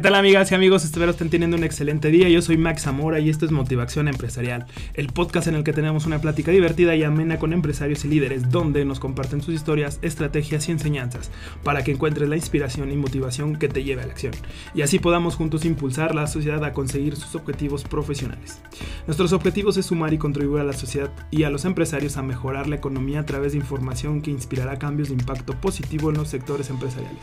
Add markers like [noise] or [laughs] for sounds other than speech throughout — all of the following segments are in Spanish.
¿Qué tal amigas y amigos? Espero estén teniendo un excelente día. Yo soy Max Zamora y esto es Motivación Empresarial, el podcast en el que tenemos una plática divertida y amena con empresarios y líderes donde nos comparten sus historias, estrategias y enseñanzas para que encuentres la inspiración y motivación que te lleve a la acción y así podamos juntos impulsar la sociedad a conseguir sus objetivos profesionales. Nuestros objetivos es sumar y contribuir a la sociedad y a los empresarios a mejorar la economía a través de información que inspirará cambios de impacto positivo en los sectores empresariales,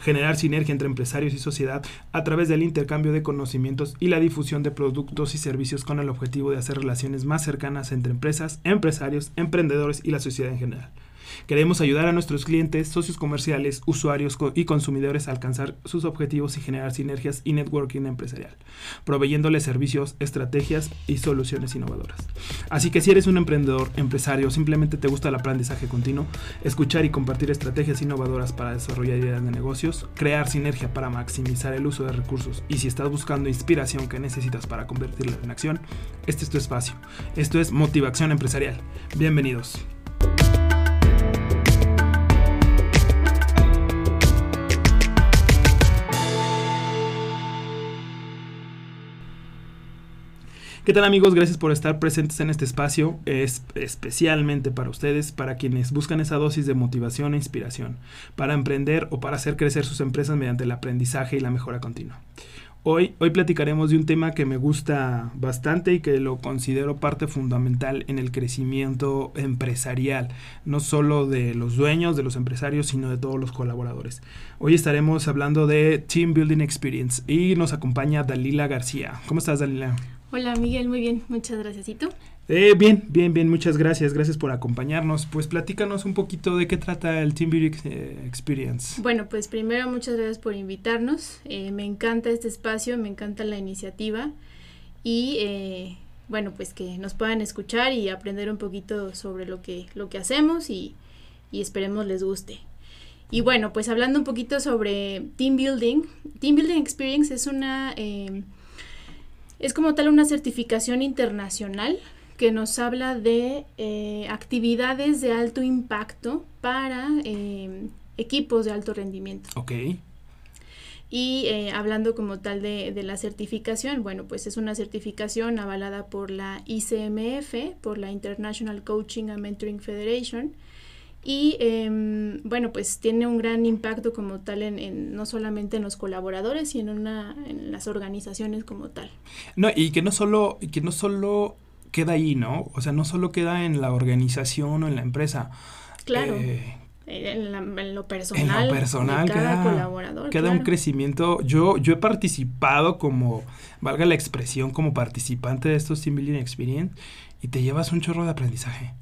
generar sinergia entre empresarios y sociedad a través del intercambio de conocimientos y la difusión de productos y servicios con el objetivo de hacer relaciones más cercanas entre empresas, empresarios, emprendedores y la sociedad en general. Queremos ayudar a nuestros clientes, socios comerciales, usuarios y consumidores a alcanzar sus objetivos y generar sinergias y networking empresarial, proveyéndoles servicios, estrategias y soluciones innovadoras. Así que si eres un emprendedor, empresario, simplemente te gusta el aprendizaje continuo, escuchar y compartir estrategias innovadoras para desarrollar ideas de negocios, crear sinergia para maximizar el uso de recursos y si estás buscando inspiración que necesitas para convertirla en acción, este es tu espacio. Esto es Motivación Empresarial. Bienvenidos. ¿Qué tal amigos? Gracias por estar presentes en este espacio, es especialmente para ustedes, para quienes buscan esa dosis de motivación e inspiración, para emprender o para hacer crecer sus empresas mediante el aprendizaje y la mejora continua. Hoy, hoy platicaremos de un tema que me gusta bastante y que lo considero parte fundamental en el crecimiento empresarial, no solo de los dueños, de los empresarios, sino de todos los colaboradores. Hoy estaremos hablando de Team Building Experience y nos acompaña Dalila García. ¿Cómo estás, Dalila? Hola Miguel, muy bien, muchas gracias. ¿Y tú? Eh, bien, bien, bien, muchas gracias, gracias por acompañarnos. Pues platícanos un poquito de qué trata el Team Beauty eh, Experience. Bueno, pues primero muchas gracias por invitarnos. Eh, me encanta este espacio, me encanta la iniciativa y eh, bueno, pues que nos puedan escuchar y aprender un poquito sobre lo que, lo que hacemos y, y esperemos les guste. Y bueno, pues hablando un poquito sobre Team Building, Team Building Experience es una es como tal una certificación internacional que nos habla de eh, actividades de alto impacto para eh, equipos de alto rendimiento. Ok. Y eh, hablando como tal de, de, la certificación, bueno, pues es una certificación avalada por la ICMF, por la International Coaching and Mentoring Federation, y eh, bueno, pues tiene un gran impacto como tal en, en, no solamente en los colaboradores, sino en, una, en las organizaciones como tal. No, y que no solo, que no solo queda ahí, ¿no? O sea, no solo queda en la organización o en la empresa. Claro. Eh, en, la, en, lo personal, en lo personal de cada queda, colaborador. Queda claro. un crecimiento. Yo, yo he participado como, valga la expresión, como participante de estos Team Building Experience y te llevas un chorro de aprendizaje.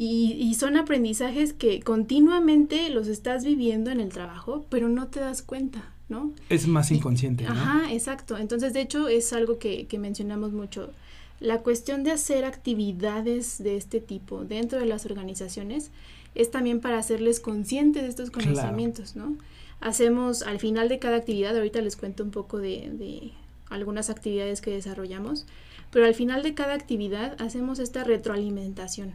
Y, y, son aprendizajes que continuamente los estás viviendo en el trabajo, pero no te das cuenta, ¿no? Es más inconsciente, y, ¿no? Ajá, exacto. Entonces, de hecho, es algo que, que, mencionamos mucho. La cuestión de hacer actividades de este tipo dentro de las organizaciones es también para hacerles conscientes de estos conocimientos, claro. ¿no? Hacemos al final de cada actividad, ahorita les cuento un poco de, de algunas actividades que desarrollamos, pero al final de cada actividad hacemos esta retroalimentación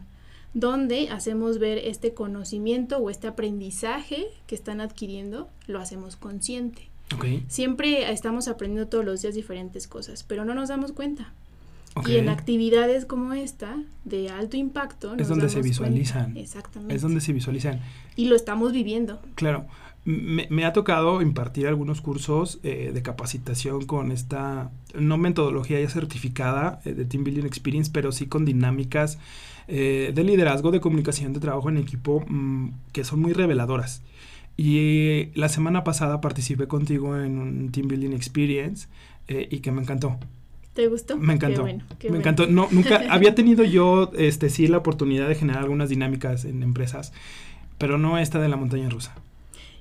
donde hacemos ver este conocimiento o este aprendizaje que están adquiriendo, lo hacemos consciente. Okay. Siempre estamos aprendiendo todos los días diferentes cosas, pero no nos damos cuenta. Okay. Y en actividades como esta, de alto impacto, es donde se visualizan. Cuenta. Exactamente. Es donde se visualizan. Y lo estamos viviendo. Claro. Me, me ha tocado impartir algunos cursos eh, de capacitación con esta, no metodología ya certificada eh, de Team Building Experience, pero sí con dinámicas eh, de liderazgo, de comunicación, de trabajo en equipo mmm, que son muy reveladoras. Y la semana pasada participé contigo en un Team Building Experience eh, y que me encantó. ¿Te gustó? Me encantó. Qué bueno, qué me bueno. encantó. No, [laughs] nunca había tenido yo, este, sí, la oportunidad de generar algunas dinámicas en empresas, pero no esta de la montaña rusa.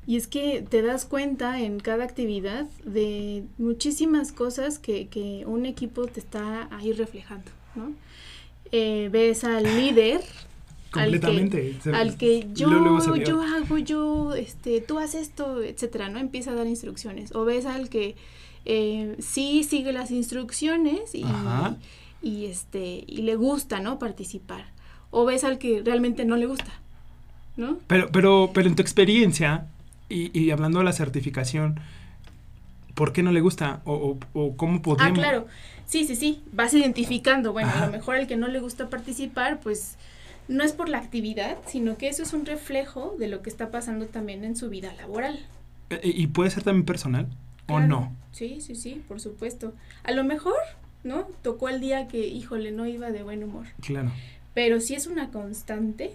Y es que te das cuenta en cada actividad de muchísimas cosas que, que un equipo te está ahí reflejando, ¿no? Eh, ves al líder completamente al que, al que yo luego, yo hago yo este tú haces esto etcétera no empieza a dar instrucciones. O ves al que eh, sí sigue las instrucciones y, y este y le gusta no participar. O ves al que realmente no le gusta no pero pero pero en tu experiencia y, y hablando de la certificación ¿Por qué no le gusta? ¿O, o, cómo podemos...? Ah, claro. Sí, sí, sí. Vas identificando. Bueno, a lo mejor el que no le gusta participar, pues no es por la actividad, sino que eso es un reflejo de lo que está pasando también en su vida laboral. Eh, eh, ¿Y puede ser también personal o no? Sí, sí, sí, por supuesto. A lo mejor, ¿no? Tocó el día que, híjole, no iba de buen humor. Claro. Pero si es una constante,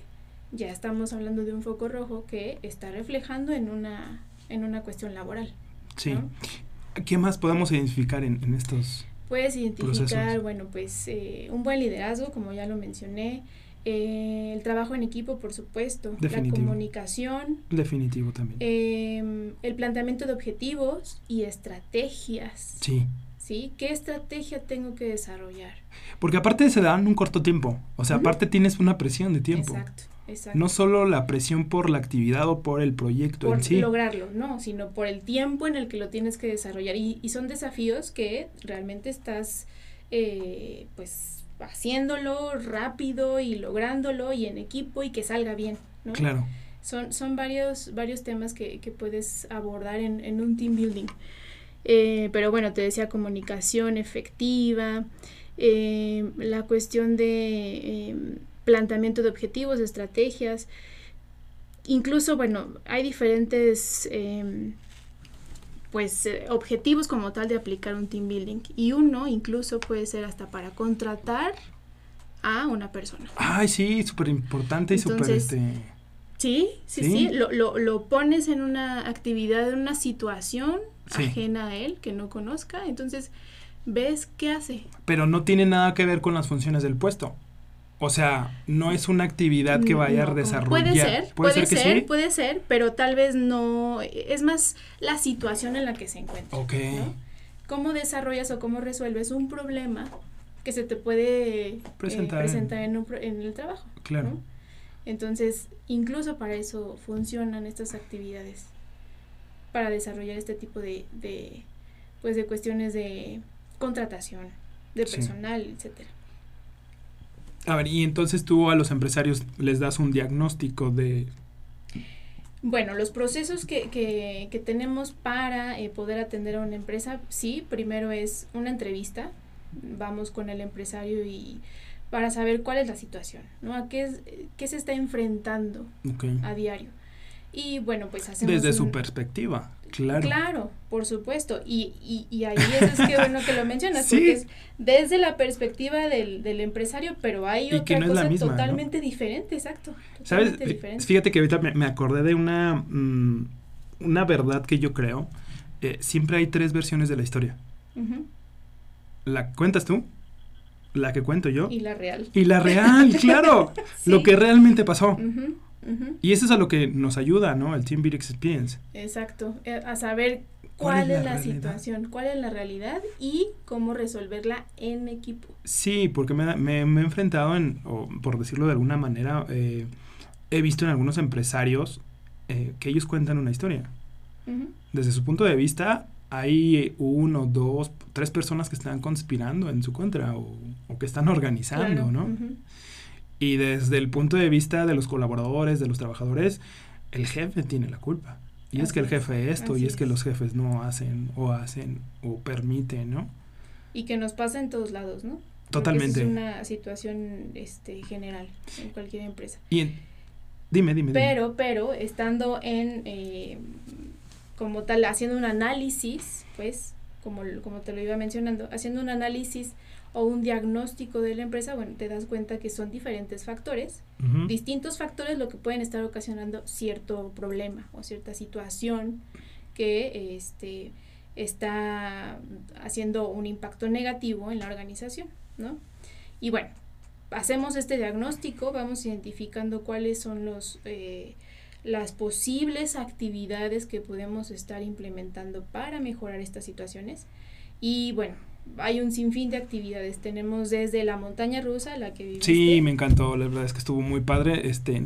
ya estamos hablando de un foco rojo que está reflejando en una, en una cuestión laboral. Sí. ¿Qué más podemos identificar en, en estos Puedes identificar, bueno, pues eh, un buen liderazgo, como ya lo mencioné, eh, el trabajo en equipo, por supuesto, la comunicación. Definitivo también. Em, el planteamiento de objetivos y estrategias. Sí. ¿Sí? ¿Qué estrategia tengo que desarrollar? Porque aparte se dan un corto tiempo, o sea, aparte tienes una presión de tiempo. Exacto. Exacto. No solo la presión por la actividad o por el proyecto en sí. lograrlo, no, sino por el tiempo en el que lo tienes que desarrollar. Y, y son desafíos que realmente estás, eh, pues, haciéndolo rápido y lográndolo y en equipo y que salga bien, ¿no? Claro. Son, son varios, varios temas que, que puedes abordar en, en un team building. Eh, pero bueno, te decía comunicación efectiva, eh, la cuestión de em, planteamiento de objetivos, estrategias. Incluso, bueno, hay diferentes em, pues eh, objetivos como tal de aplicar un team building y uno incluso puede ser hasta para contratar a una persona. Ay, sí, súper importante y súper este... Sí, sí, sí, Lo, lo, lo, pones en una actividad, en una situación ajena a él, que no conozca, entonces ves qué hace. Pero no tiene nada que ver con las funciones del puesto. O sea, no es una actividad que vaya a desarrollar. Puede ser, puede, ser, puede ser, pero tal vez no. Es más la situación en la que se encuentra. Ok. ¿Cómo desarrollas o cómo resuelves un problema que se te puede eh, presentar, en, en, el trabajo? Claro. Entonces, incluso para eso funcionan estas actividades, para desarrollar este tipo de, de pues, de cuestiones de contratación, de personal, etcétera. A ver, y entonces tú a los empresarios les das un diagnóstico de... Bueno, los procesos que, que, que tenemos para eh, poder atender a una empresa, sí, primero es una entrevista, vamos con el empresario y para saber cuál es la situación, ¿no? A qué, es, qué se está enfrentando a diario. Y bueno, pues hacemos... Desde su perspectiva. Claro. Claro, por supuesto. Y, y, y ahí es que bueno que lo mencionas, [laughs] porque es desde la perspectiva del, del empresario, pero hay otra cosa totalmente diferente, exacto. ¿Sabes? Fíjate que ahorita me, acordé de una, mm, una verdad que yo creo. Eh, siempre hay tres versiones de la historia. ¿La cuentas tú? La que cuento yo. Y la real. Y la real, claro. [laughs] Lo que realmente pasó. Y eso es a lo que nos ayuda, ¿no? El Team Beat Experience. Exacto, eh, a saber cuál, es la, situación, cuál es la realidad y cómo resolverla en equipo. Sí, porque me, me, he enfrentado en, o por decirlo de alguna manera, eh, he visto en algunos empresarios eh, que ellos cuentan una historia. Desde su punto de vista, hay uno, dos, tres personas que están conspirando en su contra o, que están organizando, ¿no? Y desde el punto de vista de los colaboradores, de los trabajadores, el jefe tiene la culpa. Y es que el jefe esto, y es, que los jefes no hacen, o hacen, o permiten, ¿no? Y que nos pasa en todos lados, ¿no? Totalmente. es una situación este, general en cualquier empresa. Y dime, dime, Pero, pero, estando en, eh, como tal, haciendo un análisis, pues, como, como te lo iba mencionando, haciendo un análisis o un diagnóstico de la empresa, bueno, te das cuenta que son diferentes factores, distintos factores lo que pueden estar ocasionando cierto problema o cierta situación que este, está haciendo un impacto negativo en la organización, ¿no? Y bueno, hacemos este diagnóstico, vamos identificando cuáles son los... Eh, las posibles actividades que podemos estar implementando para mejorar estas situaciones. Y bueno, hay un sinfín de actividades. Tenemos desde la montaña rusa, la que viviste. Sí, me encantó, la verdad es que estuvo muy padre. Este,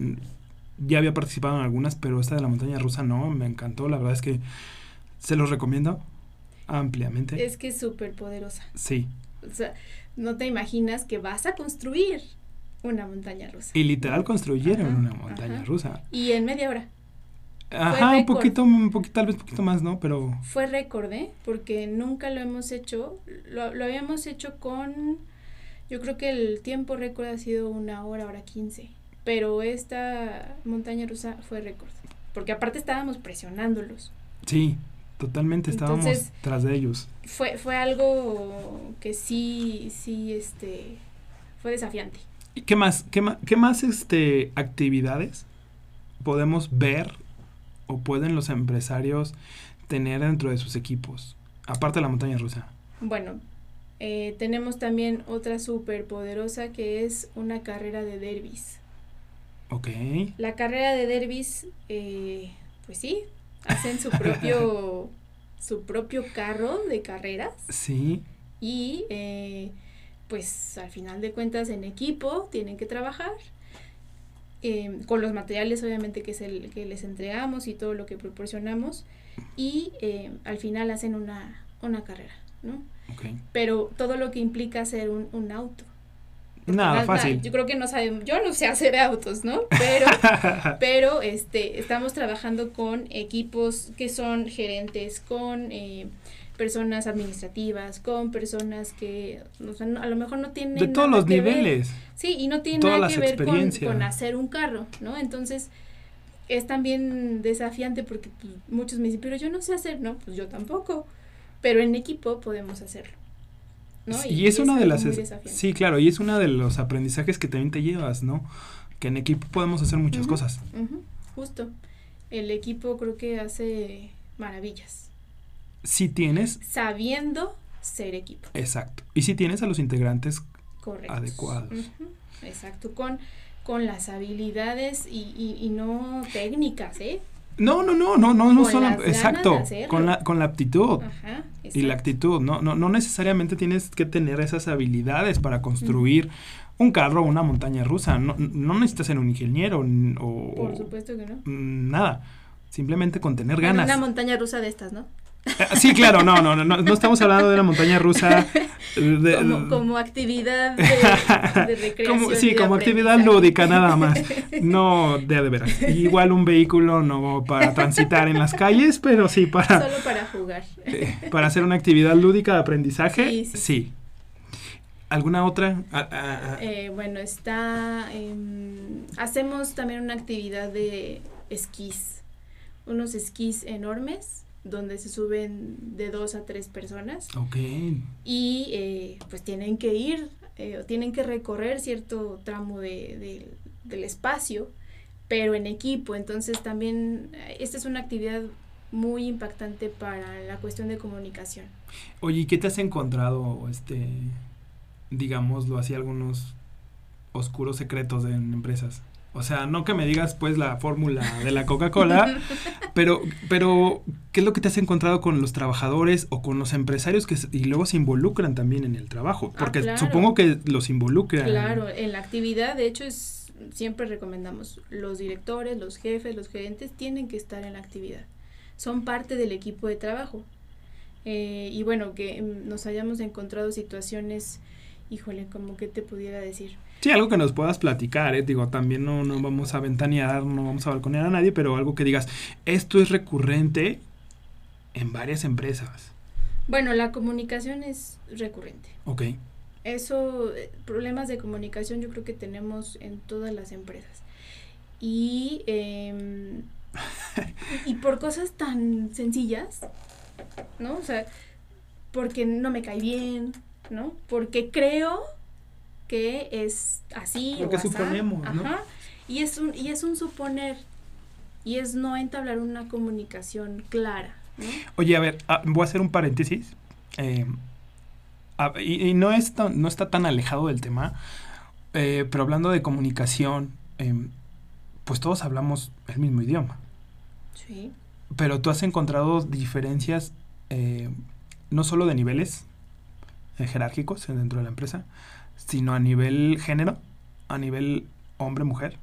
ya había participado en algunas, pero esta de la montaña rusa no, me encantó. La verdad es que se los recomiendo ampliamente. Es que es súper poderosa. Sí. O sea, no te imaginas que vas a construir una montaña rusa. Y literal construyeron una montaña rusa. Y en media hora. Ajá, un poquito, un poquito, tal vez un poquito más, ¿no? Pero... Fue récord, ¿eh? Porque nunca lo hemos hecho, lo, lo habíamos hecho con, yo creo que el tiempo récord ha sido una hora, hora quince, pero esta montaña rusa fue récord, porque aparte estábamos presionándolos. Sí, totalmente estábamos tras de ellos. Fue, fue algo que sí, sí, este, fue desafiante. ¿Y qué más, qué más, qué más, este, actividades podemos ver o pueden los empresarios tener dentro de sus equipos? Aparte de la montaña rusa. Bueno, eh, tenemos también otra súper poderosa que es una carrera de derbis. Ok. La carrera de derbis, eh, pues sí, hacen su propio, [laughs] su propio carro de carreras. Sí. Y eh, pues al final de cuentas en equipo tienen que trabajar Em, con los materiales obviamente que es el que les entregamos y todo lo que proporcionamos y em, al final hacen una, una carrera, ¿no? Pero todo lo que implica hacer un, un auto. Nada, fácil. yo creo que no sabemos, yo no sé hacer autos, ¿no? Pero, [laughs] pero este, estamos trabajando con equipos que son gerentes, con eh, personas administrativas, con personas que a lo mejor no tienen... De todos los niveles. Sí, y no tiene nada que ver con, hacer un carro, ¿no? Entonces es también desafiante porque pues, muchos me dicen, pero yo no sé hacer, ¿no? Pues yo tampoco, pero en equipo podemos hacerlo. ¿no? y, es, una de las... Sí, claro, y es uno de los aprendizajes que también te llevas, ¿no? Que en equipo podemos hacer muchas cosas. justo. El equipo creo que hace maravillas si tienes... Sabiendo ser equipo. Exacto. Y si tienes a los integrantes adecuados. Exacto, con, con las habilidades y, y, no técnicas, ¿eh? No, no, no, no, no, no solo, exacto, con la, con la aptitud Ajá, y la actitud, no, no, no necesariamente tienes que tener esas habilidades para construir un carro o una montaña rusa, no, no necesitas ser un ingeniero o... Por supuesto que no. Nada, simplemente con tener ganas. Una montaña rusa de estas, ¿no? Ah, [laughs] sí, claro, no, no, no, no estamos hablando de una montaña rusa. [laughs] como, actividad de, [laughs] recreación. sí, como actividad lúdica nada más. No de, de veras. Igual un vehículo no para transitar en las calles, pero sí para... Solo para jugar. Eh, para hacer una actividad lúdica de aprendizaje, sí. ¿Alguna otra? Ah, ah, eh, bueno, está... Em, hacemos también una actividad de esquís. Unos esquís enormes donde se suben de dos a tres personas. Ok. Y eh, pues tienen que ir, eh, tienen que recorrer cierto tramo de, del espacio, pero en equipo. Entonces también eh, esta es una actividad muy impactante para la cuestión de comunicación. Oye, ¿y qué te has encontrado, este, digámoslo así, algunos oscuros secretos en empresas? O sea, no que me digas pues la fórmula de la Coca-Cola, [laughs] pero, pero ¿qué es lo que te has encontrado con los trabajadores o con los empresarios que y luego se involucran también en el trabajo? Ah, Porque supongo que los involucran. Claro, en la actividad, de hecho, es siempre recomendamos, los directores, los jefes, los gerentes tienen que estar en la actividad. Son parte del equipo de trabajo. Eh, y bueno, que mm, nos hayamos encontrado situaciones, híjole, como que te pudiera decir Sí, algo que nos puedas platicar, ¿eh? Digo, también no, no vamos a ventanear, no vamos a balconear a nadie, pero algo que digas, esto es recurrente en varias empresas. Bueno, la comunicación es recurrente. Ok. Eso, eh, problemas de comunicación yo creo que tenemos en todas las empresas. Y, em, [laughs] y por cosas tan sencillas, ¿no? O sea, porque no me cae bien, ¿no? Porque creo que es así Lo que suponemos, ¿no? Ajá. Y es un y es un suponer y es no entablar una comunicación clara. ¿no? Oye, a ver, ah, voy a hacer un paréntesis. Eh, y, no, está, no está tan alejado del tema, eh, pero hablando de comunicación, em, pues todos hablamos el mismo idioma. Sí. Pero tú has encontrado diferencias eh, no solo de niveles jerárquicos dentro de la empresa, sino a nivel género, a nivel hombre-mujer.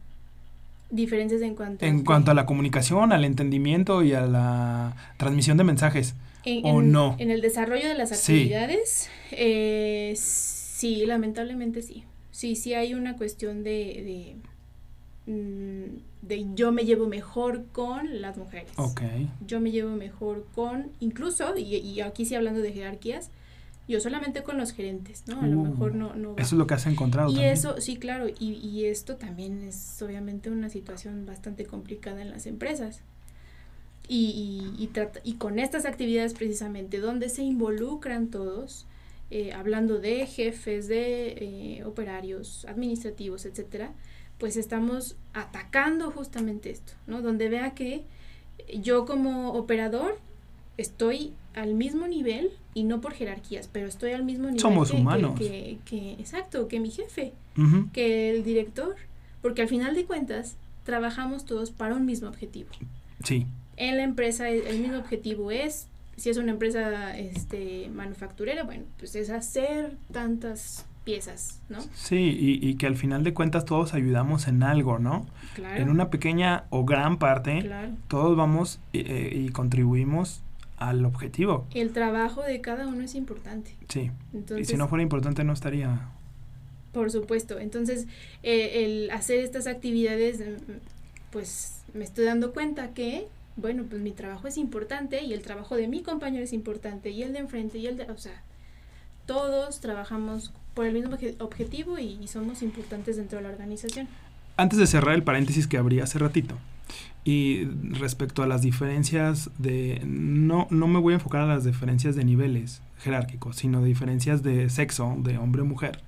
Diferencias en cuanto En cuanto a la comunicación, al entendimiento y a la transmisión de mensajes. ¿O no? En el desarrollo de las actividades, eh, sí, lamentablemente sí. Sí, sí hay una cuestión de, mm, de yo me llevo mejor con las mujeres. Ok. Yo me llevo mejor con, incluso, y, y aquí sí hablando de jerarquías, yo solamente con los gerentes, ¿no? A lo Uh, mejor no, no va. Eso es lo que has encontrado Y también. eso, sí, claro, y, y esto también es obviamente una situación bastante complicada en las empresas. Y, y, y, trata- y con estas actividades precisamente, donde se involucran todos, eh, hablando de jefes, de eh, operarios, administrativos, etcétera, pues estamos atacando justamente esto, ¿no? Donde vea que yo como operador estoy al mismo nivel y no por jerarquías, pero estoy al mismo nivel Somos que- humanos. que- que- exacto, que mi jefe que el director, porque al final de cuentas trabajamos todos para un mismo objetivo. Sí. En la empresa el, mismo objetivo es, si es una empresa este, manufacturera, bueno, pues es hacer tantas piezas, ¿no? Sí, y, y que al final de cuentas todos ayudamos en algo, ¿no? Claro. En una pequeña o gran parte, Claro. todos vamos eh, eh, y contribuimos al objetivo. El trabajo de cada uno es importante. Sí. Entonces, y si no fuera importante no estaría... Por supuesto. Entonces, eh, el hacer estas actividades, mm, pues me estoy dando cuenta que, bueno, pues mi trabajo es importante y el trabajo de mi compañero es importante y el de enfrente y el de, o sea, todos trabajamos por el mismo obje- objetivo y, y somos importantes dentro de la organización. Antes de cerrar el paréntesis que abrí hace ratito, y respecto a las diferencias de... No, no me voy a enfocar a las diferencias de niveles jerárquicos, sino de diferencias de sexo, de hombre-mujer.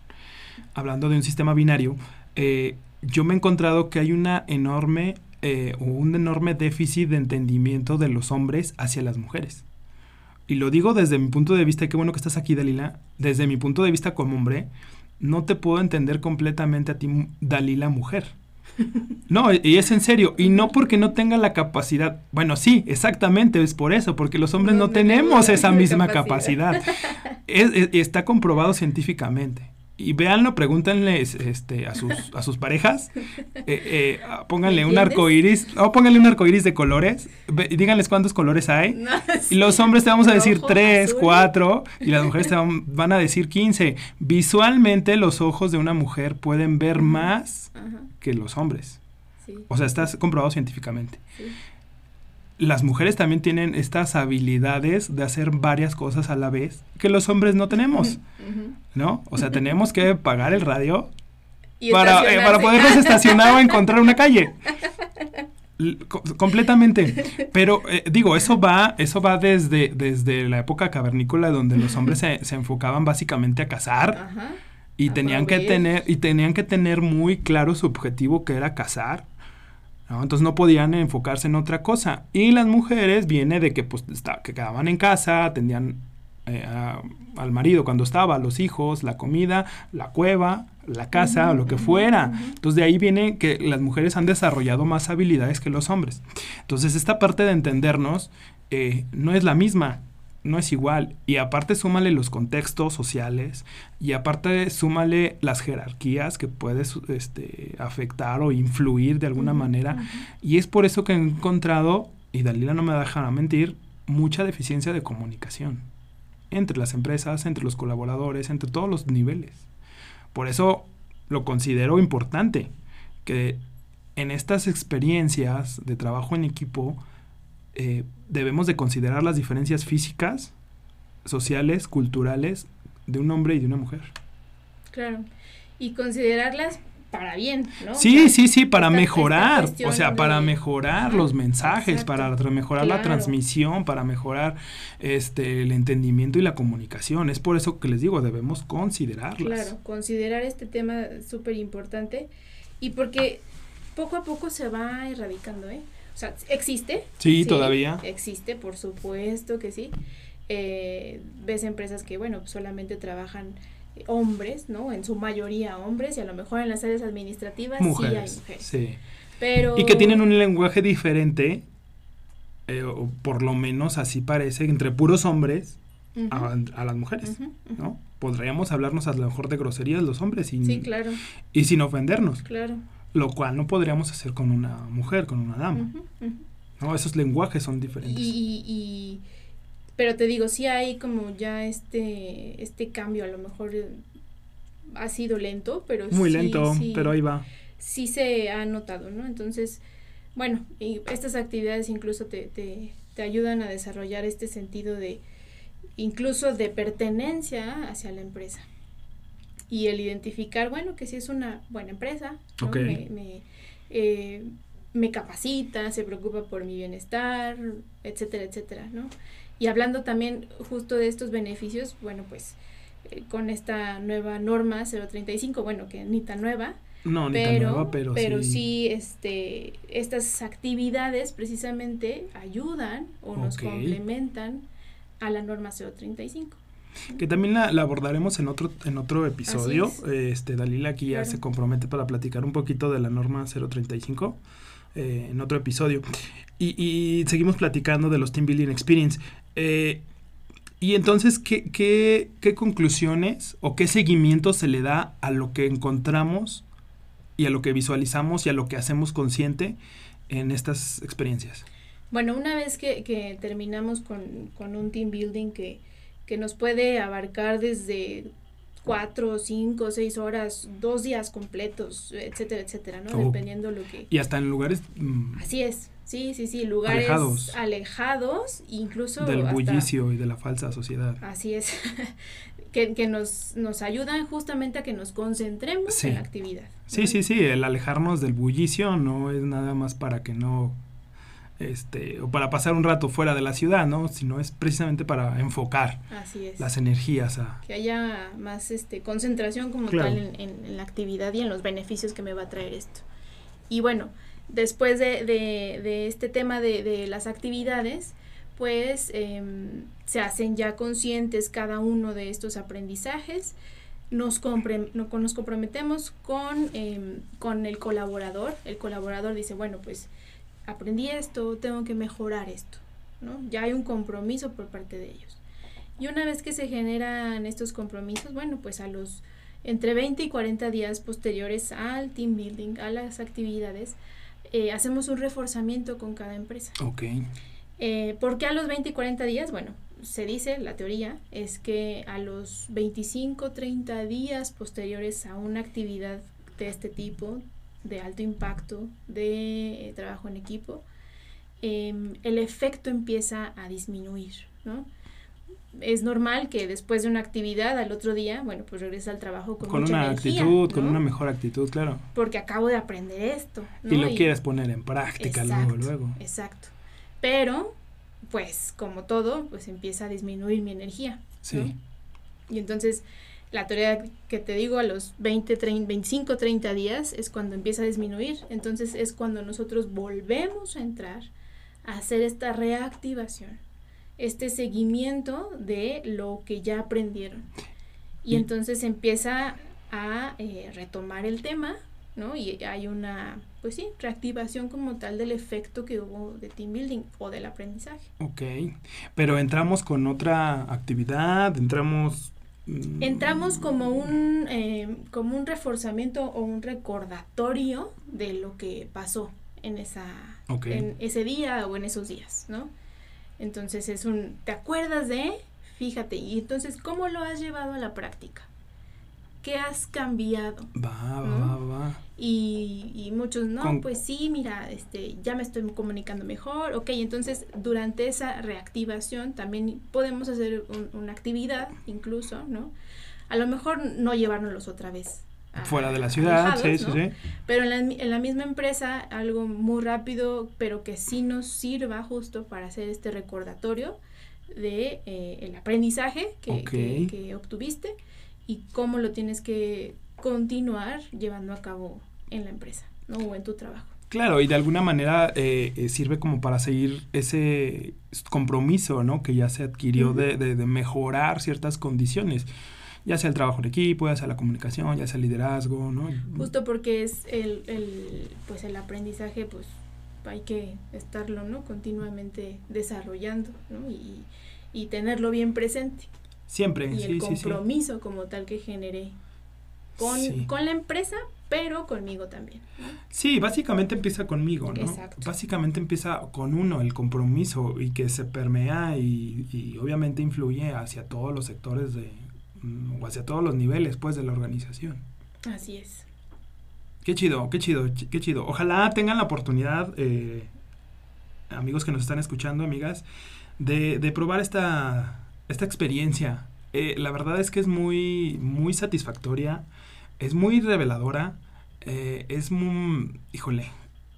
Hablando de un sistema binario, eh, yo me he encontrado que hay una enorme, eh, un enorme déficit de entendimiento de los hombres hacia las mujeres. Y lo digo desde mi punto de vista, qué bueno que estás aquí, Dalila, desde mi punto de vista como hombre, no te puedo entender completamente a ti, Dalila, mujer. No, y es en serio, y no porque no tenga la capacidad, bueno, sí, exactamente, es por eso, porque los hombres no, No tenemos esa misma capacidad. capacidad. Es- es- está comprobado científicamente. Y véanlo, pregúntenle este, a, sus, a sus parejas, [laughs] eh, eh, pónganle un arco iris, o pónganle un arco iris de colores, ve- y díganles cuántos colores hay. [laughs] No, Y los hombres te vamos a decir Rojo, 3, azul. 4 y las mujeres te [laughs] van, van a decir 15. Visualmente los ojos de una mujer pueden ver más Ajá, que los hombres. sí, O sea, está comprobado científicamente. sí. Las mujeres también tienen estas habilidades de hacer varias cosas a la vez que los hombres no tenemos. ¿no? O sea, tenemos que pagar el radio para, eh, para podernos estacionar o encontrar una calle. [laughs] Co- completamente. Pero eh, digo, eso va, eso va desde, desde la época cavernícola donde los hombres se, se enfocaban básicamente a cazar Ajá. y a tenían que tener, y tenían que tener muy claro su objetivo que era cazar. ¿No? Entonces no podían enfocarse en otra cosa. Y las mujeres viene de que pues esta- que quedaban en casa, atendían eh, a- al marido cuando estaba, los hijos, la comida, la cueva, la casa, o lo que fuera. Entonces de ahí viene que las mujeres han desarrollado más habilidades que los hombres. Entonces esta parte de entendernos eh, no es la misma, no es igual. Y aparte súmale los contextos sociales y aparte súmale las jerarquías que puedes este, afectar o influir de alguna manera. Y es por eso que he encontrado, y Dalila no me dejará mentir, mucha deficiencia de comunicación entre las empresas, entre los colaboradores, entre todos los niveles. Por eso lo considero importante que en estas experiencias de trabajo en equipo eh, debemos de considerar las diferencias físicas, sociales, culturales de un hombre y de una mujer. Claro. Y considerarlas para bien, ¿no? O Sí, sea, sí, sí, para esta- esta mejorar, o sea, para de- mejorar los mensajes, exacto, para mejorar la transmisión, para mejorar este el entendimiento y la comunicación. Es por eso que les digo, debemos considerarlas. Claro, considerar este tema súper importante y porque poco a poco se va erradicando, ¿eh? O sea, existe. Sí, todavía. Existe, por supuesto que sí. Eh, ves empresas que, bueno, solamente trabajan hombres, ¿no? En su mayoría hombres y a lo mejor en las áreas administrativas sí hay Mujeres. Sí. Pero... Y que tienen un lenguaje diferente, eh, o por lo menos así parece, entre puros hombres a, a las mujeres. ¿no? Podríamos hablarnos a lo mejor de groserías los hombres sin, Sí, claro, y sin ofendernos, claro. Lo cual no podríamos hacer con una mujer, con una dama. ¿no? Esos lenguajes son diferentes. Y, y, pero te digo, sí hay como ya este, este cambio, a lo mejor eh, ha sido lento, pero Muy sí, lento, sí, pero ahí va. sí se ha notado, ¿no? Entonces, bueno, y estas actividades incluso te, te, te ayudan a desarrollar este sentido de, incluso de pertenencia hacia la empresa. Y el identificar, bueno, que si es una buena empresa, me, me, eh, me, capacita, se preocupa por mi bienestar, etcétera, etcétera, ¿no? Y hablando también justo de estos beneficios, bueno, pues eh, con esta nueva norma 035, bueno, que ni tan nueva, no, ni tan nueva, pero, pero sí. este, estas actividades precisamente ayudan o nos complementan a la norma 035. Que también la, abordaremos en otro, en otro episodio. Este, Dalila aquí ya se compromete para platicar un poquito de la norma 035 eh, en otro episodio. Y, y, seguimos platicando de los Team Building Experience. Eh, y entonces, ¿qué, ¿qué, qué, conclusiones o qué seguimiento se le da a lo que encontramos y a lo que visualizamos y a lo que hacemos consciente en estas experiencias? Bueno, una vez que, que terminamos con, con, un team building que, que nos puede abarcar desde cuatro, cinco, seis horas, dos días completos, etcétera, etcétera, ¿no? Oh. Dependiendo lo que... Y hasta en lugares... Mm, Así es, sí, sí, sí, lugares alejados, alejados incluso... Del bullicio y de la falsa sociedad. Así es, [laughs] que, que nos, nos ayudan justamente a que nos concentremos en la actividad. Sí, sí, sí, el alejarnos del bullicio no es nada más para que no este, o para pasar un rato fuera de la ciudad, ¿no? Sino es precisamente para enfocar las energías a... Que haya más este, concentración como tal en, la actividad y en los beneficios que me va a traer esto. Y bueno, después de, de, este tema de, de, las actividades, pues em, se hacen ya conscientes cada uno de estos aprendizajes, nos, nos comprometemos con, em, con el colaborador, el colaborador dice, bueno, pues aprendí esto, tengo que mejorar esto, ¿no? Ya hay un compromiso por parte de ellos. Y una vez que se generan estos compromisos, bueno, pues a los entre 20 y 40 días posteriores al team building, a las actividades, eh, hacemos un reforzamiento con cada empresa. Ok. Eh, ¿Por qué a los 20 y 40 días? Bueno, se dice, la teoría, es que a los 25, 30 días posteriores a una actividad de este tipo, de alto impacto, de eh, trabajo en equipo, em, el efecto empieza a disminuir, ¿no? Es normal que después de una actividad al otro día, bueno, pues regresa al trabajo con, con una actitud, con una mejor actitud, claro. Porque acabo de aprender esto. Y lo quieres poner en práctica luego, luego. Exacto. Pero, pues, como todo, pues empieza a disminuir mi energía. Sí. Y entonces, la teoría que te digo a los 20, 30, 25, 30 días es cuando empieza a disminuir. Entonces es cuando nosotros volvemos a entrar a hacer esta reactivación, este seguimiento de lo que ya aprendieron. Y entonces empieza a eh, retomar el tema, ¿no? Y hay una, pues sí, reactivación como tal del efecto que hubo de team building o del aprendizaje. Ok, pero entramos con otra actividad, entramos. Entramos como un, eh, como un reforzamiento o un recordatorio de lo que pasó en, esa, en ese día o en esos días, ¿no? Entonces es un, ¿te acuerdas de? Fíjate, y entonces, ¿cómo lo has llevado a la práctica? ¿Qué has cambiado? Va, va, va. Y, y muchos, no, pues sí, mira, este, ya me estoy comunicando mejor. Ok, entonces durante esa reactivación también podemos hacer una actividad incluso, ¿no? A lo mejor no llevárnoslos otra vez. Fuera de la ciudad, sí, sí, sí. Pero en la, en la, misma empresa, algo muy rápido, pero que sí nos sirva justo para hacer este recordatorio de eh, el aprendizaje que, que, que obtuviste y cómo lo tienes que continuar llevando a cabo en la empresa ¿no? o en tu trabajo. Claro, y de alguna manera eh, eh, sirve como para seguir ese compromiso, ¿no? Que ya se adquirió de, de, mejorar ciertas condiciones, ya sea el trabajo en equipo, ya sea la comunicación, ya sea el liderazgo, ¿no? Justo porque es el, el, pues el aprendizaje, pues hay que estarlo, ¿no? Continuamente desarrollando, ¿no? Y, y tenerlo bien presente. Siempre, y el compromiso como tal que generé con, con la empresa, pero conmigo también. Sí, básicamente empieza conmigo, ¿no? Básicamente empieza con uno, el compromiso, y que se permea y, y, obviamente influye hacia todos los sectores de, mm, o hacia todos los niveles, pues, de la organización. Así es. Qué chido, qué chido, qué chido. Ojalá tengan la oportunidad, eh, amigos que nos están escuchando, amigas, de, de probar esta, esta experiencia. Eh, la verdad es que es muy, muy satisfactoria, es muy reveladora, eh, es muy, híjole,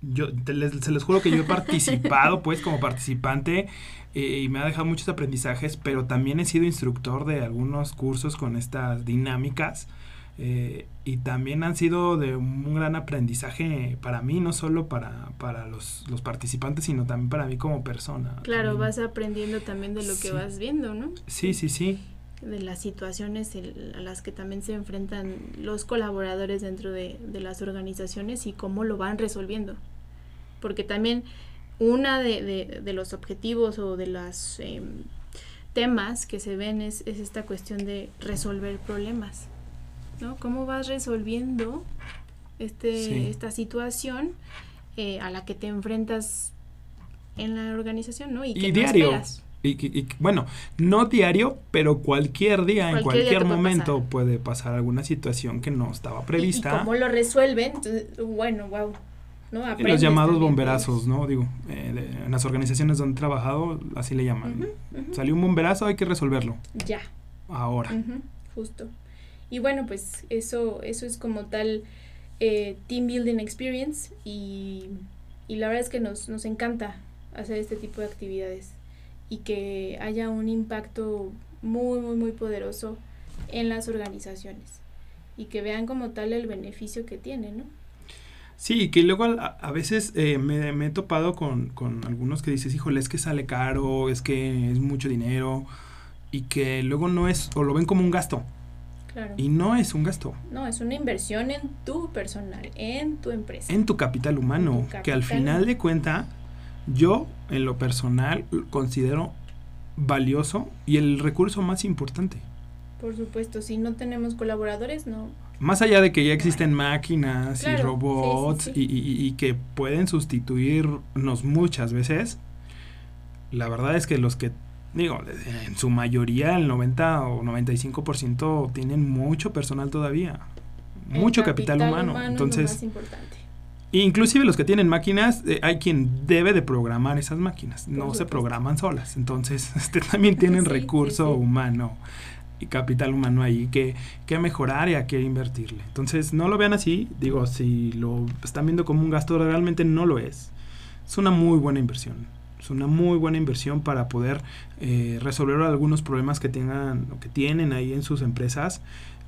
yo se les juro que yo he participado pues como participante eh, y me ha dejado muchos aprendizajes, pero también he sido instructor de algunos cursos con estas dinámicas. Eh, y también han sido de un gran aprendizaje para mí, no solo para, para los, los participantes, sino también para mí como persona. Claro, vas aprendiendo también de lo que vas viendo, ¿no? Sí, sí, sí. De las situaciones a las que también se enfrentan los colaboradores dentro de, de las organizaciones y cómo lo van resolviendo. Porque también una de, de, los objetivos o de los em, temas que se ven es, es esta cuestión de resolver problemas ¿no? ¿Cómo vas resolviendo este, esta situación eh, a la que te enfrentas en la organización, ¿no? Y, diario. Y, bueno, no diario, pero cualquier día, en cualquier momento puede pasar. alguna situación que no estaba prevista. ¿Y, cómo lo resuelven? bueno, wow. ¿no? Y los llamados bomberazos, ¿no? Digo, eh, en las organizaciones donde he trabajado, así le llaman. Salió un bomberazo, hay que resolverlo. Ya. Ahora. Justo. Y bueno, pues eso, eso es como tal eh, Team Building Experience y, la verdad es que nos, nos encanta hacer este tipo de actividades y que haya un impacto muy, muy, muy poderoso en las organizaciones y que vean como tal el beneficio que tiene, ¿no? Sí, que luego a, veces eh, me, me, he topado con, con algunos que dices, híjole, es que sale caro, es que es mucho dinero y que luego no es, o lo ven como un gasto. Y no es un gasto. No, es una inversión en tu personal, en tu empresa. En tu capital humano, que al final de cuenta, yo en lo personal considero valioso y el recurso más importante. Por supuesto, si no tenemos colaboradores, no. Más allá de que ya existen máquinas y robots Y, y, que pueden sustituirnos muchas veces, la verdad es que los que digo, en su mayoría, el 90 o 95% tienen mucho personal todavía. Mucho capital, humano. Entonces, inclusive los que tienen máquinas, eh, hay quien debe de programar esas máquinas, no se programan solas. Entonces, [laughs] este también tienen recurso humano y capital humano ahí que, que mejorar y a qué invertirle. Entonces, no lo vean así, digo, si lo están viendo como un gasto, realmente no lo es. Es una muy buena inversión. Es una muy buena inversión para poder eh, resolver algunos problemas que tengan o que tienen ahí en sus empresas,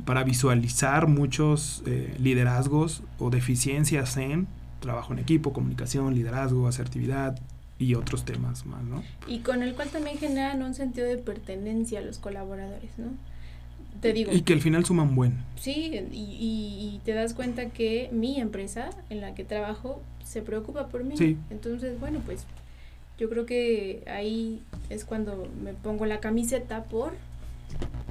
para visualizar muchos eh, liderazgos o deficiencias en trabajo en equipo, comunicación, liderazgo, asertividad y otros temas más, ¿no? Y con el cual también generan un sentido de pertenencia a los colaboradores, ¿no? Te digo. Y que al final suman buen. Sí, y, y, te das cuenta que mi empresa en la que trabajo se preocupa por mí. Sí. Entonces, bueno, pues yo creo que ahí es cuando me pongo la camiseta por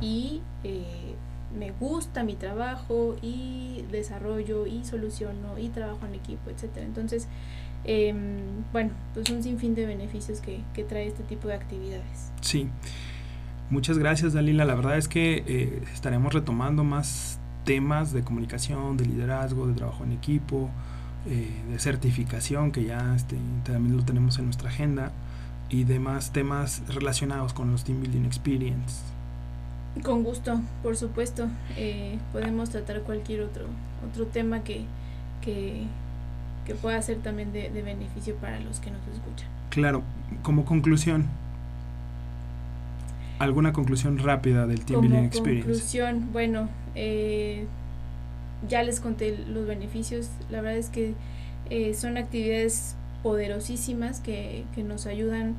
y eh, me gusta mi trabajo y desarrollo y soluciono y trabajo en equipo, etcétera. Entonces, em, bueno, pues un sinfín de beneficios que, que, trae este tipo de actividades. Sí. Muchas gracias, Dalila. La verdad es que eh, estaremos retomando más temas de comunicación, de liderazgo, de trabajo en equipo, eh, de certificación que ya este, también lo tenemos en nuestra agenda y demás temas relacionados con los Team Building Experience. Con gusto, por supuesto. Eh, podemos tratar cualquier otro, otro tema que, que, pueda ser también de, beneficio para los que nos escuchan. Claro, como conclusión, ¿alguna conclusión rápida del Team Building Experience? Conclusión, bueno, eh, ya les conté los beneficios, la verdad es que eh, son actividades poderosísimas que, que, nos ayudan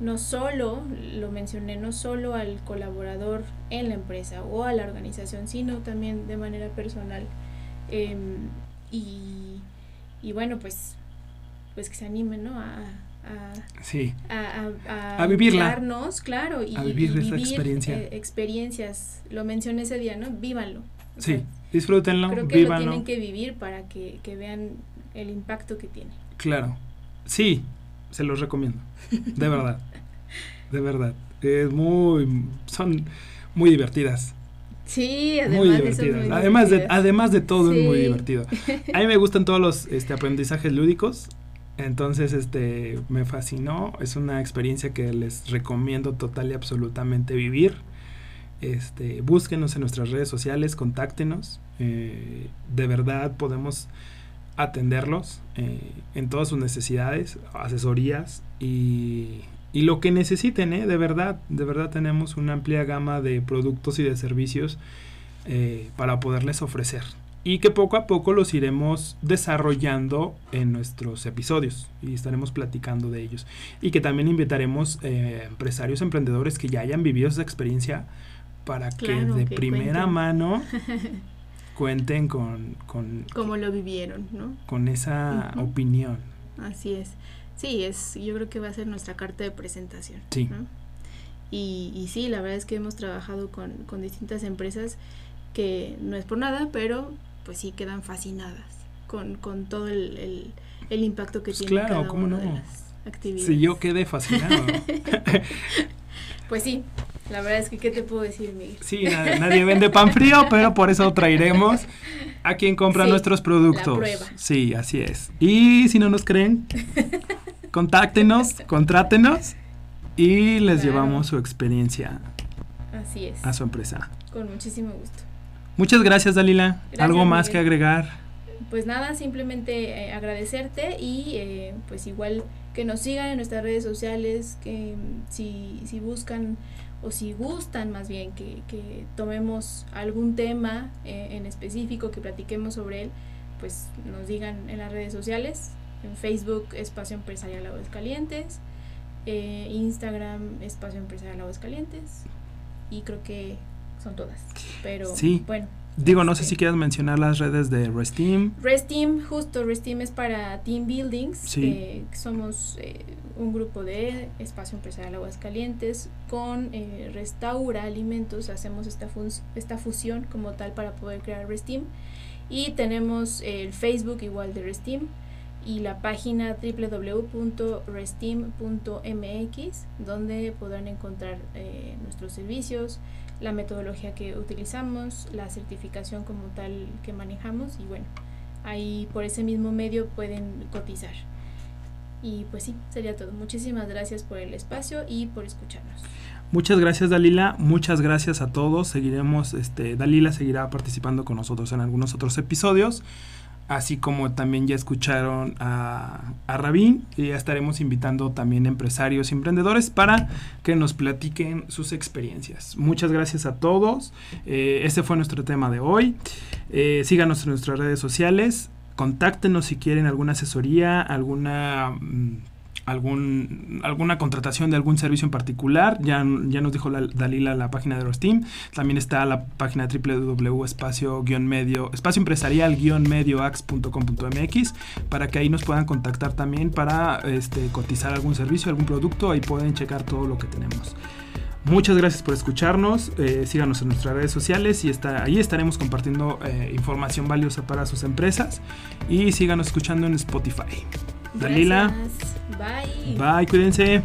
no solo, lo mencioné, no solo al colaborador en la empresa o a la organización, sino también de manera personal. Em, y, y, bueno, pues, pues que se animen, ¿no? A, a, sí. a, a, a vivirla. claro, y, a vivir, experiencia. Eh, experiencias. Lo mencioné ese día, ¿no? Vívanlo. Sí, disfrútenlo, creo que lo tienen que vivir para que, vean el impacto que tiene. Claro, sí, se los recomiendo, de verdad, de verdad. Es muy, son muy divertidas. Sí, además muy de divertidas. muy además, de, además de todo es muy divertido. A mí me gustan todos los este, aprendizajes lúdicos. Entonces, este, me fascinó. Es una experiencia que les recomiendo total y absolutamente vivir. Este, búsquenos en nuestras redes sociales, contáctenos. eh, de verdad podemos atenderlos eh, en todas sus necesidades, asesorías y, lo que necesiten, ¿eh? de verdad, de verdad tenemos una amplia gama de productos y de servicios para poderles ofrecer y que poco a poco los iremos desarrollando en nuestros episodios y estaremos platicando de ellos y que también invitaremos empresarios emprendedores que ya hayan vivido esa experiencia para Claro, que de que primera cuenten. mano [laughs] cuenten con, con, Como lo vivieron, ¿no? con esa opinión. Así es. Sí, es, yo creo que va a ser nuestra carta de presentación. Sí. ¿no? Y, y sí, la verdad es que hemos trabajado con, con distintas empresas que no es por nada, pero pues sí quedan fascinadas con, con todo el, el, el impacto que Pues tiene claro, cada ¿cómo una de no? las actividades. Si yo quedé fascinado. [laughs] Pues sí, la verdad es que ¿qué te puedo decir, Miguel? Sí, na- nadie vende pan frío, pero por eso traeremos a quien compra Sí, nuestros productos. la prueba. Sí, así es. Y si no nos creen, [laughs] contáctenos, contrátenos y les Claro. llevamos su experiencia Así es, a su empresa. con muchísimo gusto. Muchas gracias, Dalila. Gracias, ¿Algo más Miguel. que agregar? Pues nada, simplemente eh, agradecerte y eh, pues igual que nos sigan en nuestras redes sociales, que mm, si, si buscan o si gustan más bien que, que tomemos algún tema eh, en específico, que platiquemos sobre él, pues nos digan en las redes sociales, en Facebook Espacio Empresarial Aguascalientes, eh, Instagram Espacio Empresarial Aguascalientes y creo que son todas, pero Sí. bueno. Digo, no sé Sí. si quieras mencionar las redes de Resteam. Resteam, justo, Resteam es para team buildings. Sí. eh, somos eh, un grupo de Espacio Empresarial Aguascalientes con eh, Restaura Alimentos. Hacemos esta, esta fusión como tal para poder crear Resteam. Y tenemos el Facebook igual de Resteam y la página www.resteam.mx donde podrán encontrar eh, nuestros servicios, la metodología que utilizamos, la certificación como tal que manejamos y bueno, ahí por ese mismo medio pueden cotizar. Y pues sí, sería todo. Muchísimas gracias por el espacio y por escucharnos. Muchas gracias Dalila, muchas gracias a todos. Seguiremos, este, Dalila seguirá participando con nosotros en algunos otros episodios, así como también ya escucharon a, a Rabín y ya estaremos invitando también empresarios y emprendedores para que nos platiquen sus experiencias. Muchas gracias a todos. Eh, este fue nuestro tema de hoy. Eh, síganos en nuestras redes sociales. Contáctenos si quieren alguna asesoría, alguna mm, algún, alguna contratación de algún servicio en particular. Ya, ya nos dijo la, Dalila la página de Rostim. También está la página www.espacio-medio, espacio empresarial-medioax.com.mx para que ahí nos puedan contactar también para este, cotizar algún servicio, algún producto. Ahí pueden checar todo lo que tenemos. Muchas gracias por escucharnos. eh, síganos en nuestras redes sociales y está, ahí estaremos compartiendo eh, información valiosa para sus empresas. Y síganos escuchando en Spotify. Dalila. Bye. bye, cuídense.